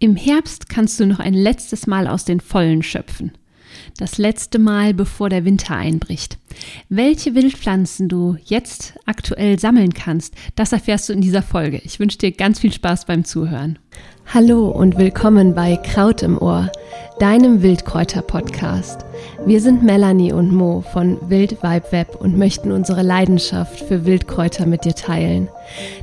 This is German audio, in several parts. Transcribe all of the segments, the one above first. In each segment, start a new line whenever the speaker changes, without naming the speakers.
Im Herbst kannst du noch ein letztes Mal aus den Vollen schöpfen. Das letzte Mal, bevor der Winter einbricht. Welche Wildpflanzen du jetzt aktuell sammeln kannst, das erfährst du in dieser Folge. Ich wünsche dir ganz viel Spaß beim Zuhören.
Hallo und willkommen bei Kraut im Ohr, deinem Wildkräuter-Podcast. Wir sind Melanie und Mo von Wild Vibe Web und möchten unsere Leidenschaft für Wildkräuter mit dir teilen.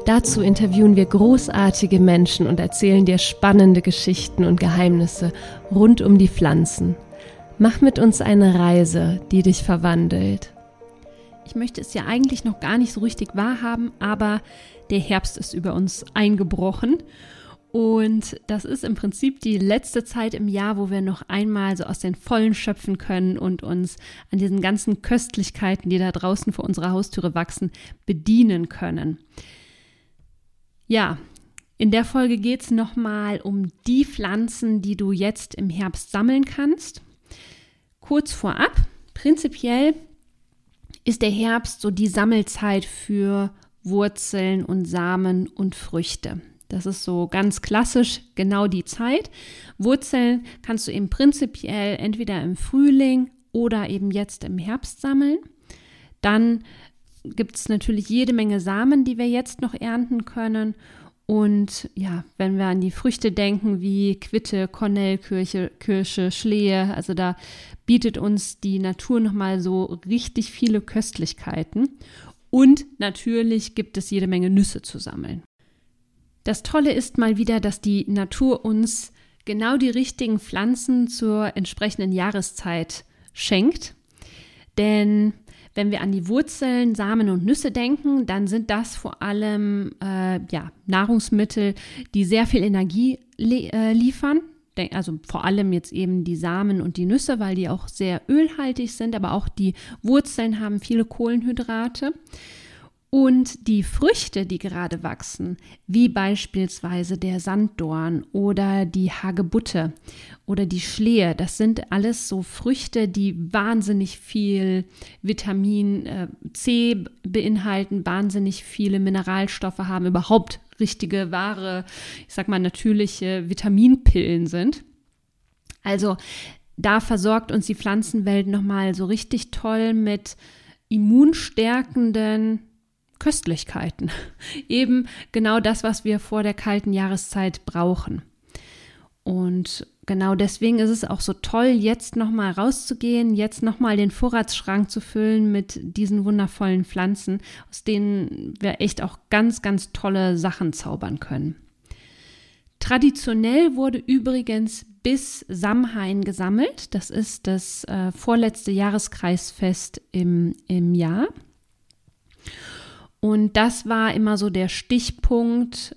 Dazu interviewen wir großartige Menschen und erzählen dir spannende Geschichten und Geheimnisse rund um die Pflanzen. Mach mit uns eine Reise, die dich verwandelt.
Ich möchte es ja eigentlich noch gar nicht so richtig wahrhaben, aber der Herbst ist über uns eingebrochen und das ist im Prinzip die letzte Zeit im Jahr, wo wir noch einmal so aus den Vollen schöpfen können und uns an diesen ganzen Köstlichkeiten, die da draußen vor unserer Haustüre wachsen, bedienen können. Ja, in der Folge geht es nochmal um die Pflanzen, die du jetzt im Herbst sammeln kannst. Kurz vorab, prinzipiell ist der Herbst so die Sammelzeit für Wurzeln und Samen und Früchte. Das ist so ganz klassisch genau die Zeit. Wurzeln kannst du eben prinzipiell entweder im Frühling oder eben jetzt im Herbst sammeln. Dann gibt es natürlich jede Menge Samen, die wir jetzt noch ernten können. Und ja, wenn wir an die Früchte denken, wie Quitte, Kornellkirsche, Kirsche, Schlehe, also da bietet uns die Natur nochmal so richtig viele Köstlichkeiten. Und natürlich gibt es jede Menge Nüsse zu sammeln. Das Tolle ist mal wieder, dass die Natur uns genau die richtigen Pflanzen zur entsprechenden Jahreszeit schenkt. Denn wenn wir an die Wurzeln, Samen und Nüsse denken, dann sind das vor allem äh, ja, Nahrungsmittel, die sehr viel Energie äh, liefern. Also vor allem jetzt eben die Samen und die Nüsse, weil die auch sehr ölhaltig sind, aber auch die Wurzeln haben viele Kohlenhydrate. Und die Früchte, die gerade wachsen, wie beispielsweise der Sanddorn oder die Hagebutte oder die Schlehe, das sind alles so Früchte, die wahnsinnig viel Vitamin äh, C beinhalten, wahnsinnig viele Mineralstoffe haben, überhaupt richtige, wahre, ich sag mal, natürliche Vitaminpillen sind. Also da versorgt uns die Pflanzenwelt nochmal so richtig toll mit immunstärkenden Köstlichkeiten. Eben genau das, was wir vor der kalten Jahreszeit brauchen. Und genau deswegen ist es auch so toll, jetzt nochmal rauszugehen, jetzt nochmal den Vorratsschrank zu füllen mit diesen wundervollen Pflanzen, aus denen wir echt auch ganz, ganz tolle Sachen zaubern können. Traditionell wurde übrigens bis Samhain gesammelt. Das ist das äh, vorletzte Jahreskreisfest im, im Jahr. Und das war immer so der Stichpunkt,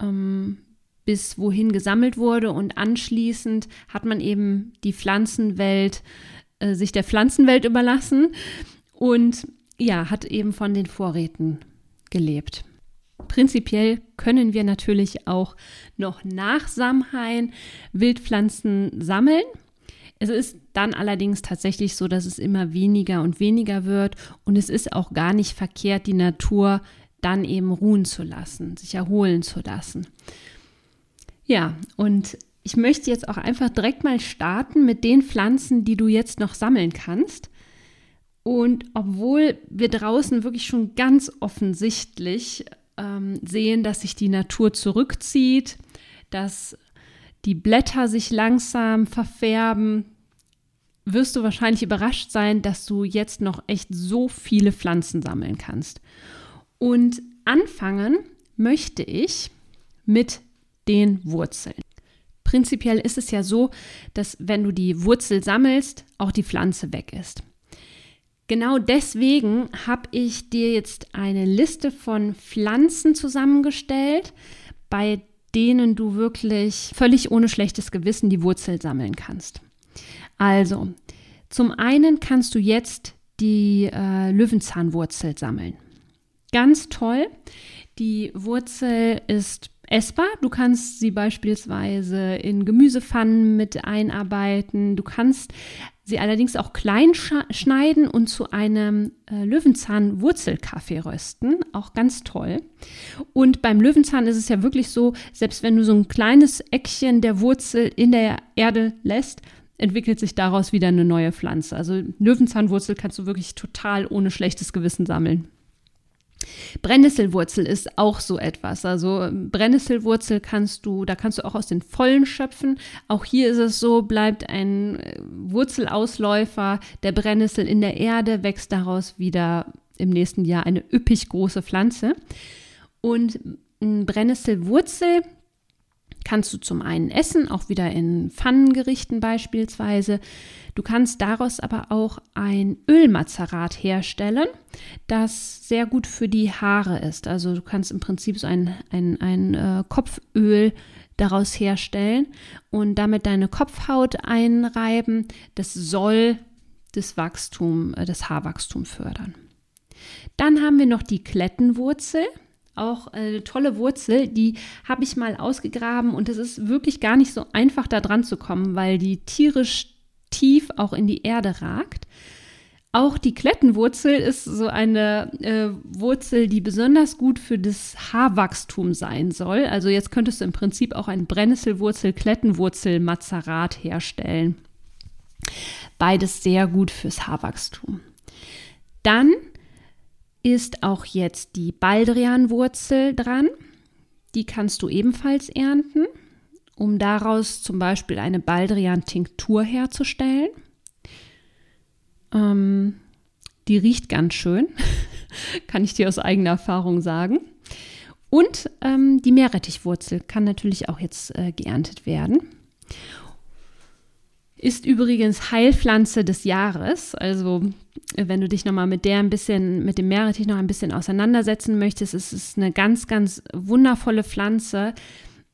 ähm, bis wohin gesammelt wurde. Und anschließend hat man eben die Pflanzenwelt, äh, sich der Pflanzenwelt überlassen und ja, hat eben von den Vorräten gelebt. Prinzipiell können wir natürlich auch noch nach Samhain Wildpflanzen sammeln. Es ist dann allerdings tatsächlich so, dass es immer weniger und weniger wird und es ist auch gar nicht verkehrt, die Natur dann eben ruhen zu lassen, sich erholen zu lassen. Ja, und ich möchte jetzt auch einfach direkt mal starten mit den Pflanzen, die du jetzt noch sammeln kannst. Und obwohl wir draußen wirklich schon ganz offensichtlich ähm, sehen, dass sich die Natur zurückzieht, dass die Blätter sich langsam verfärben, wirst du wahrscheinlich überrascht sein, dass du jetzt noch echt so viele Pflanzen sammeln kannst. Und anfangen möchte ich mit den Wurzeln. Prinzipiell ist es ja so, dass wenn du die Wurzel sammelst, auch die Pflanze weg ist. Genau deswegen habe ich dir jetzt eine Liste von Pflanzen zusammengestellt, bei denen du wirklich völlig ohne schlechtes Gewissen die Wurzel sammeln kannst. Also, zum einen kannst du jetzt die äh, Löwenzahnwurzel sammeln. Ganz toll. Die Wurzel ist essbar. Du kannst sie beispielsweise in Gemüsepfannen mit einarbeiten. Du kannst sie allerdings auch klein schneiden und zu einem äh, Löwenzahn-Wurzelkaffee rösten. Auch ganz toll. Und beim Löwenzahn ist es ja wirklich so, selbst wenn du so ein kleines Eckchen der Wurzel in der Erde lässt, entwickelt sich daraus wieder eine neue Pflanze. Also Löwenzahnwurzel kannst du wirklich total ohne schlechtes Gewissen sammeln. Brennnesselwurzel ist auch so etwas. Also Brennnesselwurzel kannst du, da kannst du auch aus den Vollen schöpfen. Auch hier ist es so, bleibt ein äh, Wurzelausläufer der Brennnessel in der Erde, wächst daraus wieder im nächsten Jahr eine üppig große Pflanze. Und Brennnesselwurzel kannst du zum einen essen, auch wieder in Pfannengerichten beispielsweise. Du kannst daraus aber auch ein Ölmazerat herstellen, das sehr gut für die Haare ist. Also du kannst im Prinzip so ein, ein, ein äh, Kopföl daraus herstellen und damit deine Kopfhaut einreiben. Das soll das Wachstum, äh, das Haarwachstum fördern. Dann haben wir noch die Klettenwurzel auch eine tolle Wurzel, die habe ich mal ausgegraben und es ist wirklich gar nicht so einfach da dran zu kommen, weil die tierisch tief auch in die Erde ragt. Auch die Klettenwurzel ist so eine äh, Wurzel, die besonders gut für das Haarwachstum sein soll. Also jetzt könntest du im Prinzip auch ein Brennnesselwurzel-Klettenwurzel-Mazerat herstellen. Beides sehr gut fürs Haarwachstum. Dann ist auch jetzt die Baldrianwurzel dran. Die kannst du ebenfalls ernten, um daraus zum Beispiel eine Baldrian-Tinktur herzustellen. Ähm, die riecht ganz schön, kann ich dir aus eigener Erfahrung sagen. Und ähm, die Meerrettichwurzel kann natürlich auch jetzt äh, geerntet werden. Ist übrigens Heilpflanze des Jahres. Also wenn du dich nochmal mit der ein bisschen, mit dem Meerrettich noch ein bisschen auseinandersetzen möchtest, ist es eine ganz, ganz wundervolle Pflanze.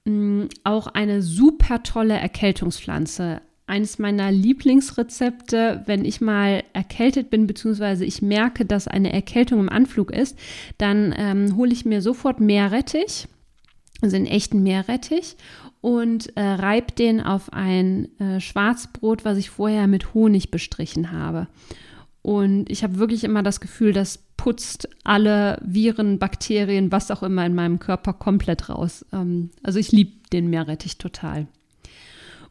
Mm, auch eine super tolle Erkältungspflanze. Eines meiner Lieblingsrezepte, wenn ich mal erkältet bin, beziehungsweise ich merke, dass eine Erkältung im Anflug ist, dann ähm, hole ich mir sofort Meerrettich, also einen echten Meerrettich und äh, reibe den auf ein äh, Schwarzbrot, was ich vorher mit Honig bestrichen habe. Und ich habe wirklich immer das Gefühl, das putzt alle Viren, Bakterien, was auch immer in meinem Körper komplett raus. Ähm, also ich liebe den Meerrettich total.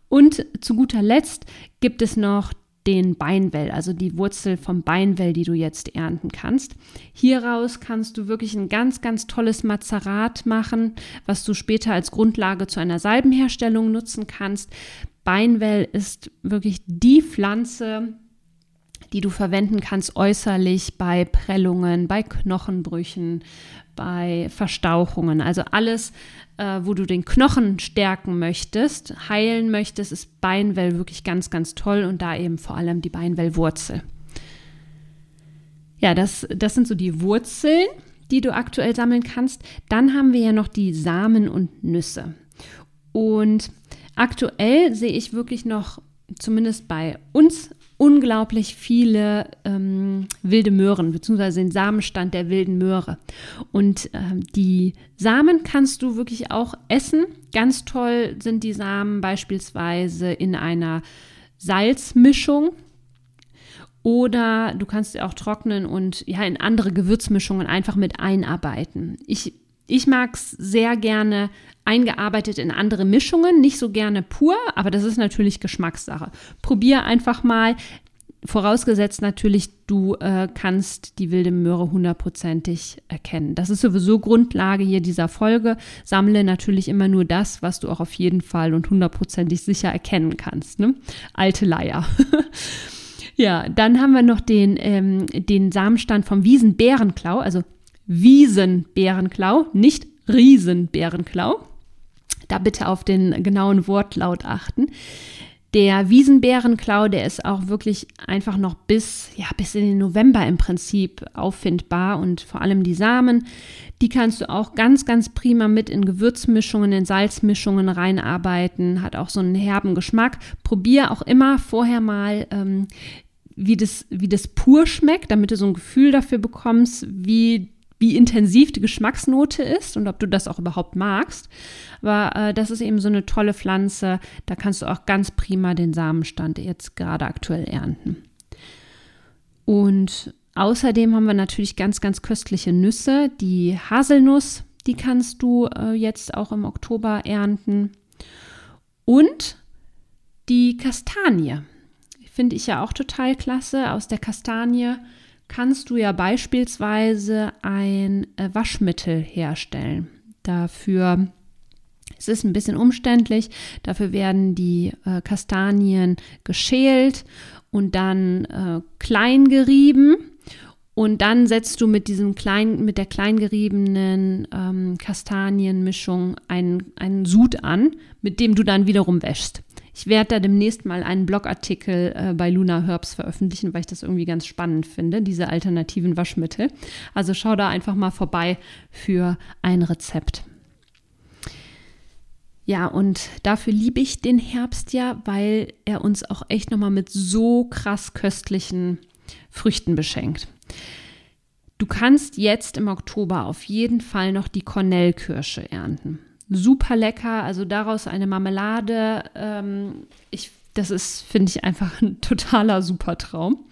Und zu guter Letzt gibt es noch den Beinwell, also die Wurzel vom Beinwell, die du jetzt ernten kannst. Hieraus kannst du wirklich ein ganz, ganz tolles Mazerat machen, was du später als Grundlage zu einer Salbenherstellung nutzen kannst. Beinwell ist wirklich die Pflanze, die du verwenden kannst äußerlich bei Prellungen, bei Knochenbrüchen, bei Verstauchungen. Also alles, äh, wo du den Knochen stärken möchtest, heilen möchtest, ist Beinwell wirklich ganz, ganz toll und da eben vor allem die Beinwellwurzel. Ja, das, das sind so die Wurzeln, die du aktuell sammeln kannst. Dann haben wir ja noch die Samen und Nüsse. Und aktuell sehe ich wirklich noch, zumindest bei uns unglaublich viele ähm, wilde Möhren, beziehungsweise den Samenstand der wilden Möhre. Und ähm, die Samen kannst du wirklich auch essen. Ganz toll sind die Samen beispielsweise in einer Salzmischung. Oder du kannst sie auch trocknen und ja in andere Gewürzmischungen einfach mit einarbeiten. Ich ich mag es sehr gerne eingearbeitet in andere Mischungen, nicht so gerne pur, aber das ist natürlich Geschmackssache. Probier einfach mal. Vorausgesetzt natürlich, du äh, kannst die wilde Möhre hundertprozentig erkennen. Das ist sowieso Grundlage hier dieser Folge. Sammle natürlich immer nur das, was du auch auf jeden Fall und hundertprozentig sicher erkennen kannst. Ne? Alte Leier. ja, dann haben wir noch den, ähm, den Samenstand vom Wiesenbärenklau, also Wiesenbärenklau, nicht Riesenbärenklau. Da bitte auf den genauen Wortlaut achten. Der Wiesenbärenklau, der ist auch wirklich einfach noch bis, ja, bis in den November im Prinzip auffindbar und vor allem die Samen, die kannst du auch ganz, ganz prima mit in Gewürzmischungen, in Salzmischungen reinarbeiten, hat auch so einen herben Geschmack. Probier auch immer vorher mal ähm, wie das, wie das pur schmeckt, damit du so ein Gefühl dafür bekommst, wie wie intensiv die Geschmacksnote ist und ob du das auch überhaupt magst. Aber äh, das ist eben so eine tolle Pflanze. Da kannst du auch ganz prima den Samenstand jetzt gerade aktuell ernten. Und außerdem haben wir natürlich ganz, ganz köstliche Nüsse. Die Haselnuss, die kannst du äh, jetzt auch im Oktober ernten. Und die Kastanie. Finde ich ja auch total klasse. Aus der Kastanie kannst du ja beispielsweise ein äh, Waschmittel herstellen. Dafür es ist ein bisschen umständlich. Dafür werden die äh, Kastanien geschält und dann äh, klein gerieben. Und dann setzt du mit diesem klein, mit der kleingeriebenen ähm, Kastanienmischung einen, einen Sud an, mit dem du dann wiederum wäschst. Ich werde da demnächst mal einen Blogartikel äh, bei Luna Herbs veröffentlichen, weil ich das irgendwie ganz spannend finde, diese alternativen Waschmittel. Also schau da einfach mal vorbei für ein Rezept. Ja, und dafür liebe ich den Herbst ja, weil er uns auch echt nochmal mit so krass köstlichen Früchten beschenkt. Du kannst jetzt im Oktober auf jeden Fall noch die Cornellkirsche ernten super lecker. Also daraus eine Marmelade. Ähm, ich, das ist, finde ich, einfach ein totaler super Traum.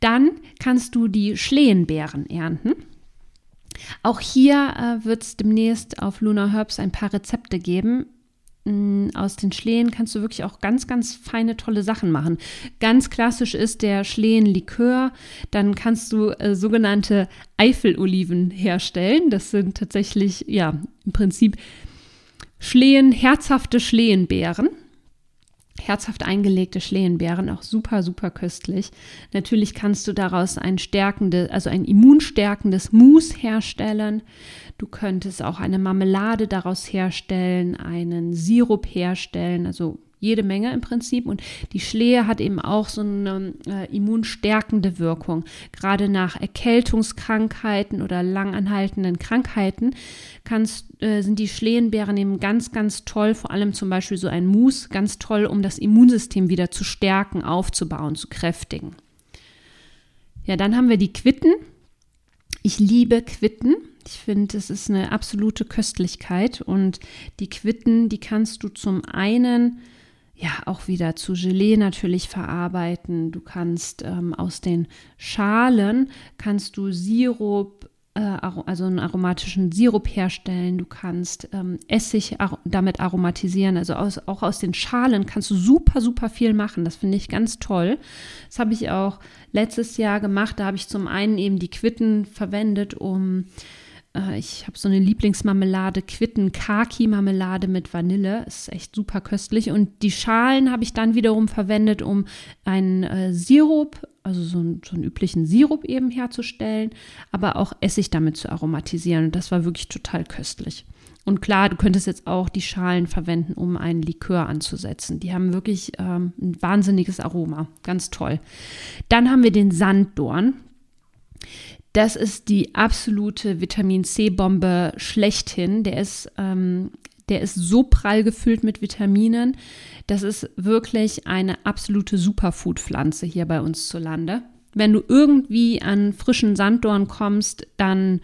Dann kannst du die Schlehenbeeren ernten. Auch hier äh, wird es demnächst auf Luna Herbs ein paar Rezepte geben. Mm, aus den Schlehen kannst du wirklich auch ganz, ganz feine, tolle Sachen machen. Ganz klassisch ist der Schlehenlikör. Dann kannst du äh, sogenannte Eifeloliven herstellen. Das sind tatsächlich, ja, im Prinzip Schlehen, herzhafte Schlehenbeeren. Herzhaft eingelegte Schlehenbeeren, auch super, super köstlich. Natürlich kannst du daraus ein stärkendes, also ein immunstärkendes Mousse herstellen. Du könntest auch eine Marmelade daraus herstellen, einen Sirup herstellen, also jede Menge im Prinzip. Und die Schlehe hat eben auch so eine äh, immunstärkende Wirkung. Gerade nach Erkältungskrankheiten oder langanhaltenden Krankheiten kannst, äh, sind die Schlehenbeeren eben ganz, ganz toll, vor allem zum Beispiel so ein Mousse, ganz toll, um das Immunsystem wieder zu stärken, aufzubauen, zu kräftigen. Ja, dann haben wir die Quitten. Ich liebe Quitten. Ich finde, es ist eine absolute Köstlichkeit und die Quitten, die kannst du zum einen ja auch wieder zu Gelee natürlich verarbeiten. Du kannst ähm, aus den Schalen kannst du Sirup, äh, also einen aromatischen Sirup herstellen. Du kannst ähm, Essig ar damit aromatisieren. Also aus, auch aus den Schalen kannst du super, super viel machen. Das finde ich ganz toll. Das habe ich auch letztes Jahr gemacht. Da habe ich zum einen eben die Quitten verwendet, um äh, ich habe so eine Lieblingsmarmelade, Quitten Kaki Marmelade mit Vanille, ist echt super köstlich und die Schalen habe ich dann wiederum verwendet, um einen äh, Sirup, also so, ein, so einen üblichen Sirup eben herzustellen, aber auch Essig damit zu aromatisieren und das war wirklich total köstlich. Und klar, du könntest jetzt auch die Schalen verwenden, um einen Likör anzusetzen. Die haben wirklich ähm, ein wahnsinniges Aroma. Ganz toll. Dann haben wir den Sanddorn. Das ist die absolute Vitamin C-Bombe schlechthin. Der ist, ähm, der ist so prall gefüllt mit Vitaminen. Das ist wirklich eine absolute Superfood-Pflanze hier bei uns zu Lande. Wenn du irgendwie an frischen Sanddorn kommst, dann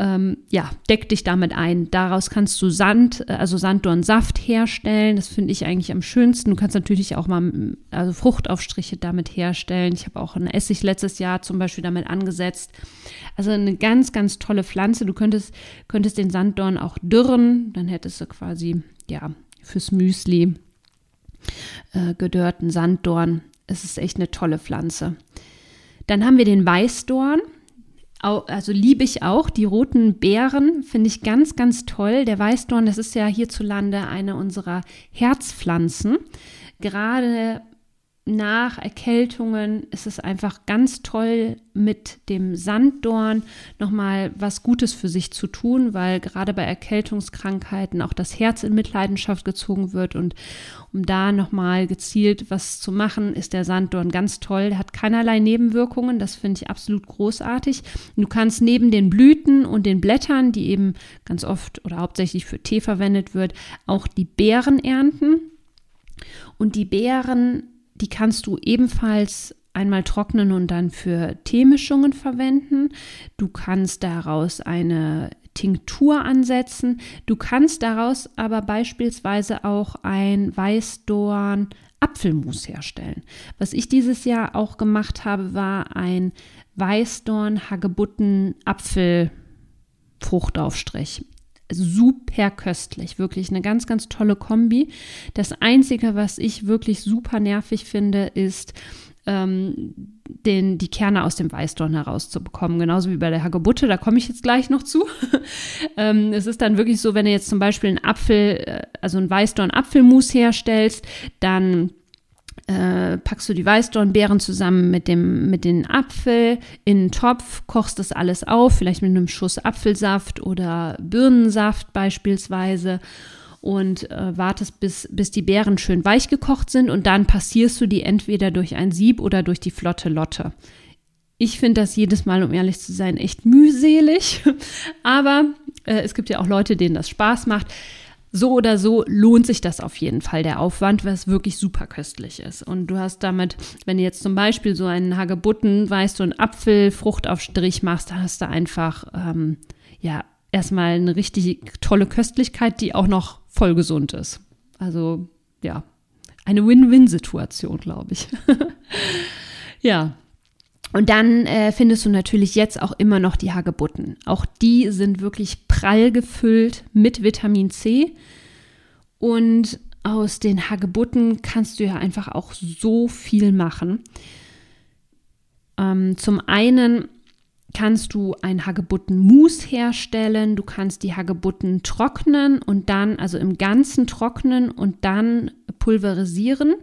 ähm, ja, deck dich damit ein. Daraus kannst du Sand, äh, also Sanddornsaft herstellen. Das finde ich eigentlich am schönsten. Du kannst natürlich auch mal also Fruchtaufstriche damit herstellen. Ich habe auch einen Essig letztes Jahr zum Beispiel damit angesetzt. Also eine ganz, ganz tolle Pflanze. Du könntest, könntest den Sanddorn auch dürren. Dann hättest du quasi, ja, fürs Müsli äh, gedörrten Sanddorn. Es ist echt eine tolle Pflanze. Dann haben wir den Weißdorn also liebe ich auch. Die roten Beeren finde ich ganz, ganz toll. Der Weißdorn, das ist ja hierzulande eine unserer Herzpflanzen. Gerade nach Erkältungen ist es einfach ganz toll, mit dem Sanddorn nochmal was Gutes für sich zu tun, weil gerade bei Erkältungskrankheiten auch das Herz in Mitleidenschaft gezogen wird. Und um da nochmal gezielt was zu machen, ist der Sanddorn ganz toll. Der hat keinerlei Nebenwirkungen. Das finde ich absolut großartig. Du kannst neben den Blüten und den Blättern, die eben ganz oft oder hauptsächlich für Tee verwendet wird, auch die Beeren ernten. Und die Beeren die kannst du ebenfalls einmal trocknen und dann für Teemischungen verwenden. Du kannst daraus eine Tinktur ansetzen. Du kannst daraus aber beispielsweise auch ein Weißdorn Apfelmus herstellen. Was ich dieses Jahr auch gemacht habe, war ein Weißdorn Hagebutten Apfelfruchtaufstrich super köstlich, wirklich eine ganz, ganz tolle Kombi. Das Einzige, was ich wirklich super nervig finde, ist, ähm, den, die Kerne aus dem Weißdorn herauszubekommen. Genauso wie bei der Hagebutte, da komme ich jetzt gleich noch zu. ähm, es ist dann wirklich so, wenn du jetzt zum Beispiel einen Apfel, äh, also einen Weißdorn-Apfelmus herstellst, dann äh, packst du die Weißdornbeeren zusammen mit dem mit den Apfel in einen Topf, kochst das alles auf, vielleicht mit einem Schuss Apfelsaft oder Birnensaft beispielsweise und äh, wartest, bis, bis die Beeren schön weich gekocht sind und dann passierst du die entweder durch ein Sieb oder durch die flotte Lotte. Ich finde das jedes Mal, um ehrlich zu sein, echt mühselig, aber äh, es gibt ja auch Leute, denen das Spaß macht. So oder so lohnt sich das auf jeden Fall, der Aufwand, was wirklich super köstlich ist. Und du hast damit, wenn du jetzt zum Beispiel so einen Hagebutten, weißt du, einen Apfelfruchtaufstrich machst, dann hast du einfach, ähm, ja, erstmal eine richtig tolle Köstlichkeit, die auch noch voll gesund ist. Also ja, eine Win-Win-Situation, glaube ich. ja. Und dann äh, findest du natürlich jetzt auch immer noch die Hagebutten. Auch die sind wirklich prall gefüllt mit Vitamin C. Und aus den Hagebutten kannst du ja einfach auch so viel machen. Ähm, zum einen kannst du ein Hagebuttenmus herstellen. Du kannst die Hagebutten trocknen und dann, also im Ganzen trocknen und dann pulverisieren.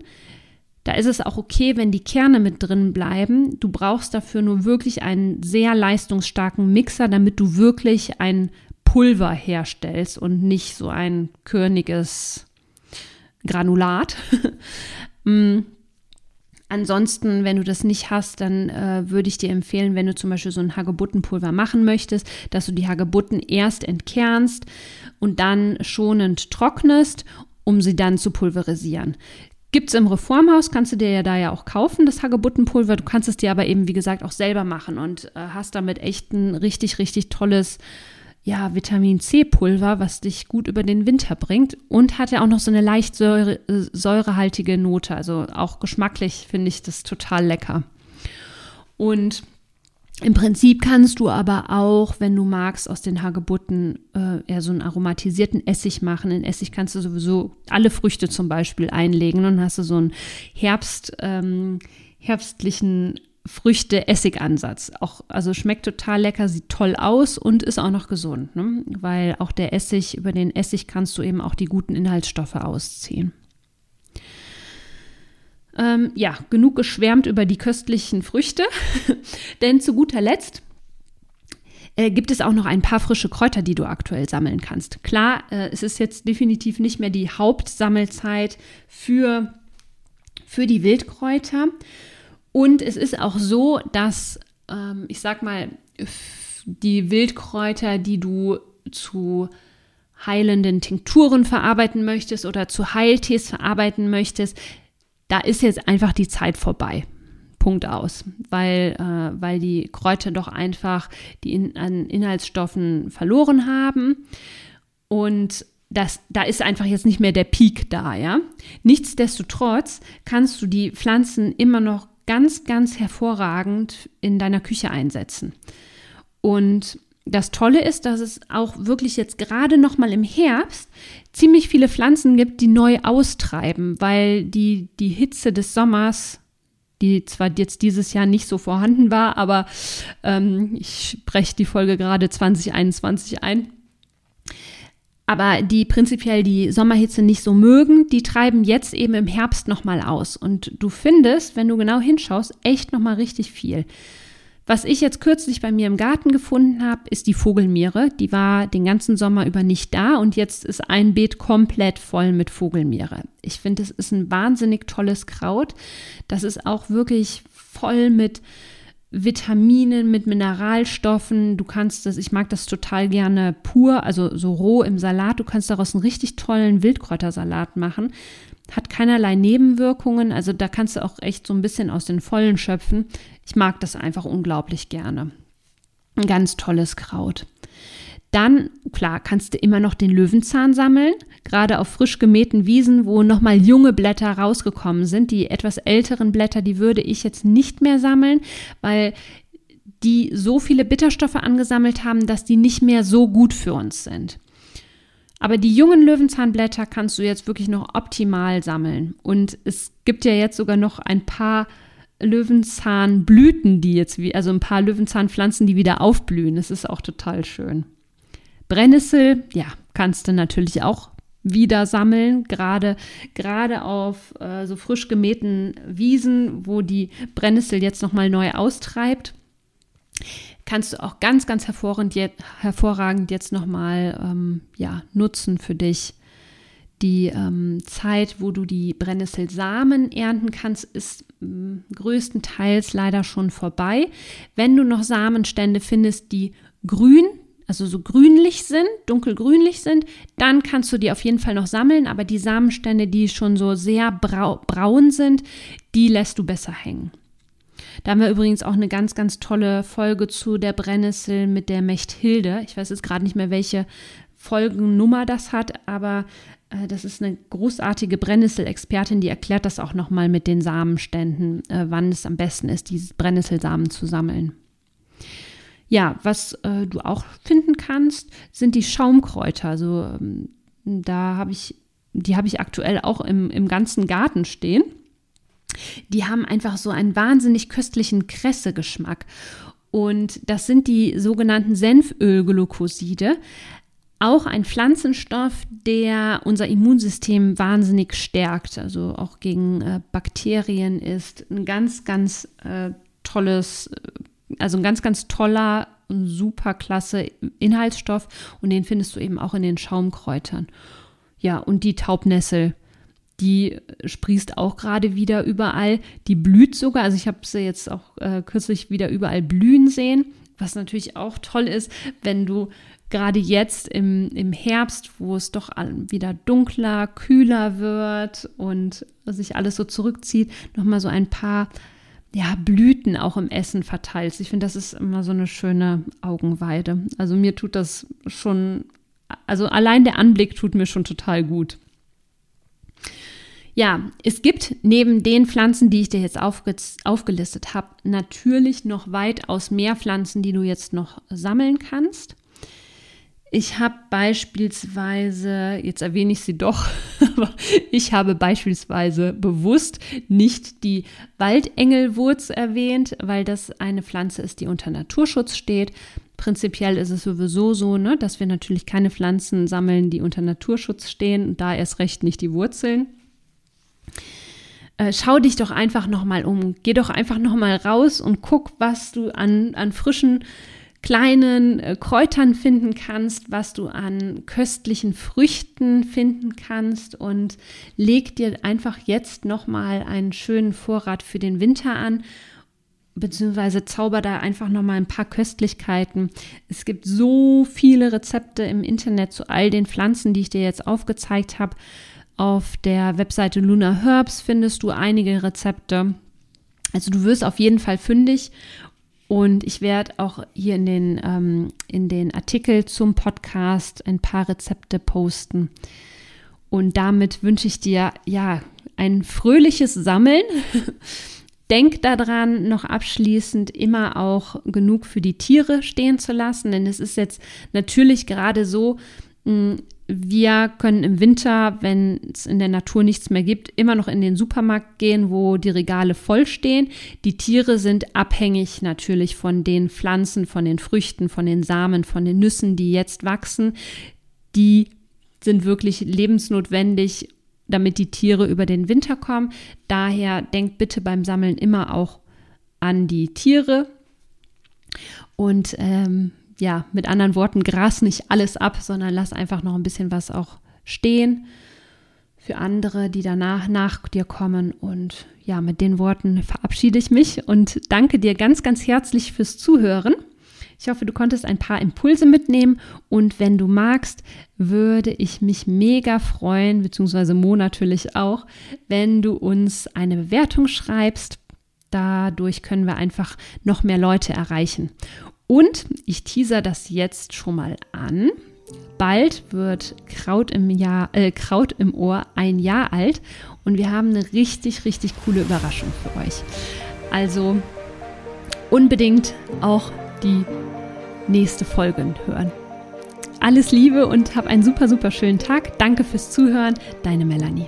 Da ist es auch okay, wenn die Kerne mit drin bleiben. Du brauchst dafür nur wirklich einen sehr leistungsstarken Mixer, damit du wirklich ein Pulver herstellst und nicht so ein körniges Granulat. Mm. Ansonsten, wenn du das nicht hast, dann äh, würde ich dir empfehlen, wenn du zum Beispiel so ein Hagebuttenpulver machen möchtest, dass du die Hagebutten erst entkernst und dann schonend trocknest, um sie dann zu pulverisieren. Gibt es im Reformhaus, kannst du dir ja da ja auch kaufen, das Hagebuttenpulver. Du kannst es dir aber eben, wie gesagt, auch selber machen und äh, hast damit echt ein richtig, richtig tolles ja, Vitamin C-Pulver, was dich gut über den Winter bringt und hat ja auch noch so eine leicht säure, äh, säurehaltige Note. Also auch geschmacklich finde ich das total lecker. Und im Prinzip kannst du aber auch, wenn du magst, aus den Hagebutten äh, eher so einen aromatisierten Essig machen. In Essig kannst du sowieso alle Früchte zum Beispiel einlegen und hast du so einen Herbst, ähm, herbstlichen Früchte-Essig-Ansatz. Auch, also schmeckt total lecker, sieht toll aus und ist auch noch gesund, ne? weil auch der Essig, über den Essig kannst du eben auch die guten Inhaltsstoffe ausziehen. Ähm, ja, genug geschwärmt über die köstlichen Früchte, denn zu guter Letzt äh, gibt es auch noch ein paar frische Kräuter, die du aktuell sammeln kannst. Klar, äh, es ist jetzt definitiv nicht mehr die Hauptsammelzeit für, für die Wildkräuter. Und es ist auch so, dass, ähm, ich sag mal, die Wildkräuter, die du zu heilenden Tinkturen verarbeiten möchtest oder zu Heiltees verarbeiten möchtest, da ist jetzt einfach die Zeit vorbei. Punkt aus, weil, äh, weil die Kräuter doch einfach die in, an Inhaltsstoffen verloren haben und das, da ist einfach jetzt nicht mehr der Peak da, ja. Nichtsdestotrotz kannst du die Pflanzen immer noch ganz, ganz hervorragend in deiner Küche einsetzen. Und das Tolle ist, dass es auch wirklich jetzt gerade noch mal im Herbst ziemlich viele Pflanzen gibt, die neu austreiben, weil die, die Hitze des Sommers, die zwar jetzt dieses Jahr nicht so vorhanden war, aber ähm, ich spreche die Folge gerade 2021 ein, aber die prinzipiell die Sommerhitze nicht so mögen, die treiben jetzt eben im Herbst nochmal aus. Und du findest, wenn du genau hinschaust, echt nochmal richtig viel. Was ich jetzt kürzlich bei mir im Garten gefunden habe, ist die Vogelmiere. Die war den ganzen Sommer über nicht da und jetzt ist ein Beet komplett voll mit Vogelmiere. Ich finde, es ist ein wahnsinnig tolles Kraut. Das ist auch wirklich voll mit Vitaminen, mit Mineralstoffen. Du kannst das, ich mag das total gerne pur, also so roh im Salat. Du kannst daraus einen richtig tollen Wildkräutersalat machen. hat keinerlei Nebenwirkungen. Also da kannst du auch echt so ein bisschen aus den Vollen schöpfen. Ich mag das einfach unglaublich gerne. Ein ganz tolles Kraut. Dann, klar, kannst du immer noch den Löwenzahn sammeln, gerade auf frisch gemähten Wiesen, wo nochmal junge Blätter rausgekommen sind. Die etwas älteren Blätter, die würde ich jetzt nicht mehr sammeln, weil die so viele Bitterstoffe angesammelt haben, dass die nicht mehr so gut für uns sind. Aber die jungen Löwenzahnblätter kannst du jetzt wirklich noch optimal sammeln. Und es gibt ja jetzt sogar noch ein paar Löwenzahnblüten, die jetzt wie, also ein paar Löwenzahnpflanzen, die wieder aufblühen. Das ist auch total schön. Brennnessel, ja, kannst du natürlich auch wieder sammeln, gerade, gerade auf äh, so frisch gemähten Wiesen, wo die Brennnessel jetzt nochmal neu austreibt kannst du auch ganz, ganz hervorragend, jetzt, hervorragend jetzt nochmal ähm, ja, nutzen für dich. Die ähm, Zeit, wo du die Brennnesselsamen ernten kannst, ist größtenteils leider schon vorbei. Wenn du noch Samenstände findest, die grün, also so grünlich sind, dunkelgrünlich sind, dann kannst du die auf jeden Fall noch sammeln. Aber die Samenstände, die schon so sehr brau braun sind, die lässt du besser hängen. Da haben wir übrigens auch eine ganz, ganz tolle Folge zu der Brennnessel mit der Mechthilde. Ich weiß jetzt gerade nicht mehr, welche Folgennummer das hat, aber das ist eine großartige Brennnessel-Expertin, die erklärt das auch nochmal mit den Samenständen, äh, wann es am besten ist, diese Brennnesselsamen zu sammeln. Ja, was äh, du auch finden kannst, sind die Schaumkräuter. Also ähm, da habe ich, die habe ich aktuell auch im, im ganzen Garten stehen. Die haben einfach so einen wahnsinnig köstlichen Kressegeschmack. Und das sind die sogenannten Senfölglukoside. Auch ein Pflanzenstoff, der unser Immunsystem wahnsinnig stärkt, also auch gegen äh, Bakterien ist. Ein ganz, ganz äh, tolles, äh, also ein ganz, ganz toller super klasse Inhaltsstoff. Und den findest du eben auch in den Schaumkräutern. Ja, und die Taubnessel die sprießt auch gerade wieder überall. Die blüht sogar. Also ich habe sie jetzt auch äh, kürzlich wieder überall blühen sehen. Was natürlich auch toll ist, wenn du gerade jetzt im, im Herbst, wo es doch wieder dunkler, kühler wird und sich alles so zurückzieht, nochmal so ein paar ja, Blüten auch im Essen verteilst. Ich finde, das ist immer so eine schöne Augenweide. Also mir tut das schon, also allein der Anblick tut mir schon total gut. Ja, es gibt neben den Pflanzen, die ich dir jetzt aufge aufgelistet habe, natürlich noch weitaus mehr Pflanzen, die du jetzt noch sammeln kannst. Ich habe beispielsweise, jetzt erwähne ich sie doch, aber ich habe beispielsweise bewusst nicht die Waldengelwurz erwähnt, weil das eine Pflanze ist, die unter Naturschutz steht. Prinzipiell ist es sowieso so, ne, dass wir natürlich keine Pflanzen sammeln, die unter Naturschutz stehen und da erst recht nicht die Wurzeln. Äh, schau dich doch einfach nochmal um. Geh doch einfach nochmal raus und guck, was du an, an frischen kleinen äh, Kräutern finden kannst, was du an köstlichen Früchten finden kannst und leg dir einfach jetzt nochmal einen schönen Vorrat für den Winter an beziehungsweise zauber da einfach nochmal ein paar Köstlichkeiten. Es gibt so viele Rezepte im Internet zu all den Pflanzen, die ich dir jetzt aufgezeigt habe. Auf der Webseite Luna Herbs findest du einige Rezepte. Also du wirst auf jeden Fall fündig und ich werde auch hier in den, ähm, in den Artikel zum Podcast ein paar Rezepte posten. Und damit wünsche ich dir ja ein fröhliches Sammeln. Denk daran, noch abschließend immer auch genug für die Tiere stehen zu lassen, denn es ist jetzt natürlich gerade so, hm, wir können im Winter, wenn es in der Natur nichts mehr gibt, immer noch in den Supermarkt gehen, wo die Regale voll stehen. Die Tiere sind abhängig natürlich von den Pflanzen, von den Früchten, von den Samen, von den Nüssen, die jetzt wachsen. Die sind wirklich lebensnotwendig, damit die Tiere über den Winter kommen. Daher denkt bitte beim Sammeln immer auch an die Tiere. Und ähm, ja, mit anderen Worten, gras nicht alles ab, sondern lass einfach noch ein bisschen was auch stehen für andere, die danach nach dir kommen. Und ja, mit den Worten verabschiede ich mich und danke dir ganz, ganz herzlich fürs Zuhören. Ich hoffe, du konntest ein paar Impulse mitnehmen und wenn du magst, würde ich mich mega freuen, beziehungsweise Mo natürlich auch, wenn du uns eine Bewertung schreibst. Dadurch können wir einfach noch mehr Leute erreichen. Und ich teaser das jetzt schon mal an. Bald wird Kraut im, Jahr, äh, Kraut im Ohr ein Jahr alt und wir haben eine richtig, richtig coole Überraschung für euch. Also unbedingt auch die nächste Folge hören. Alles Liebe und hab einen super, super schönen Tag. Danke fürs Zuhören. Deine Melanie.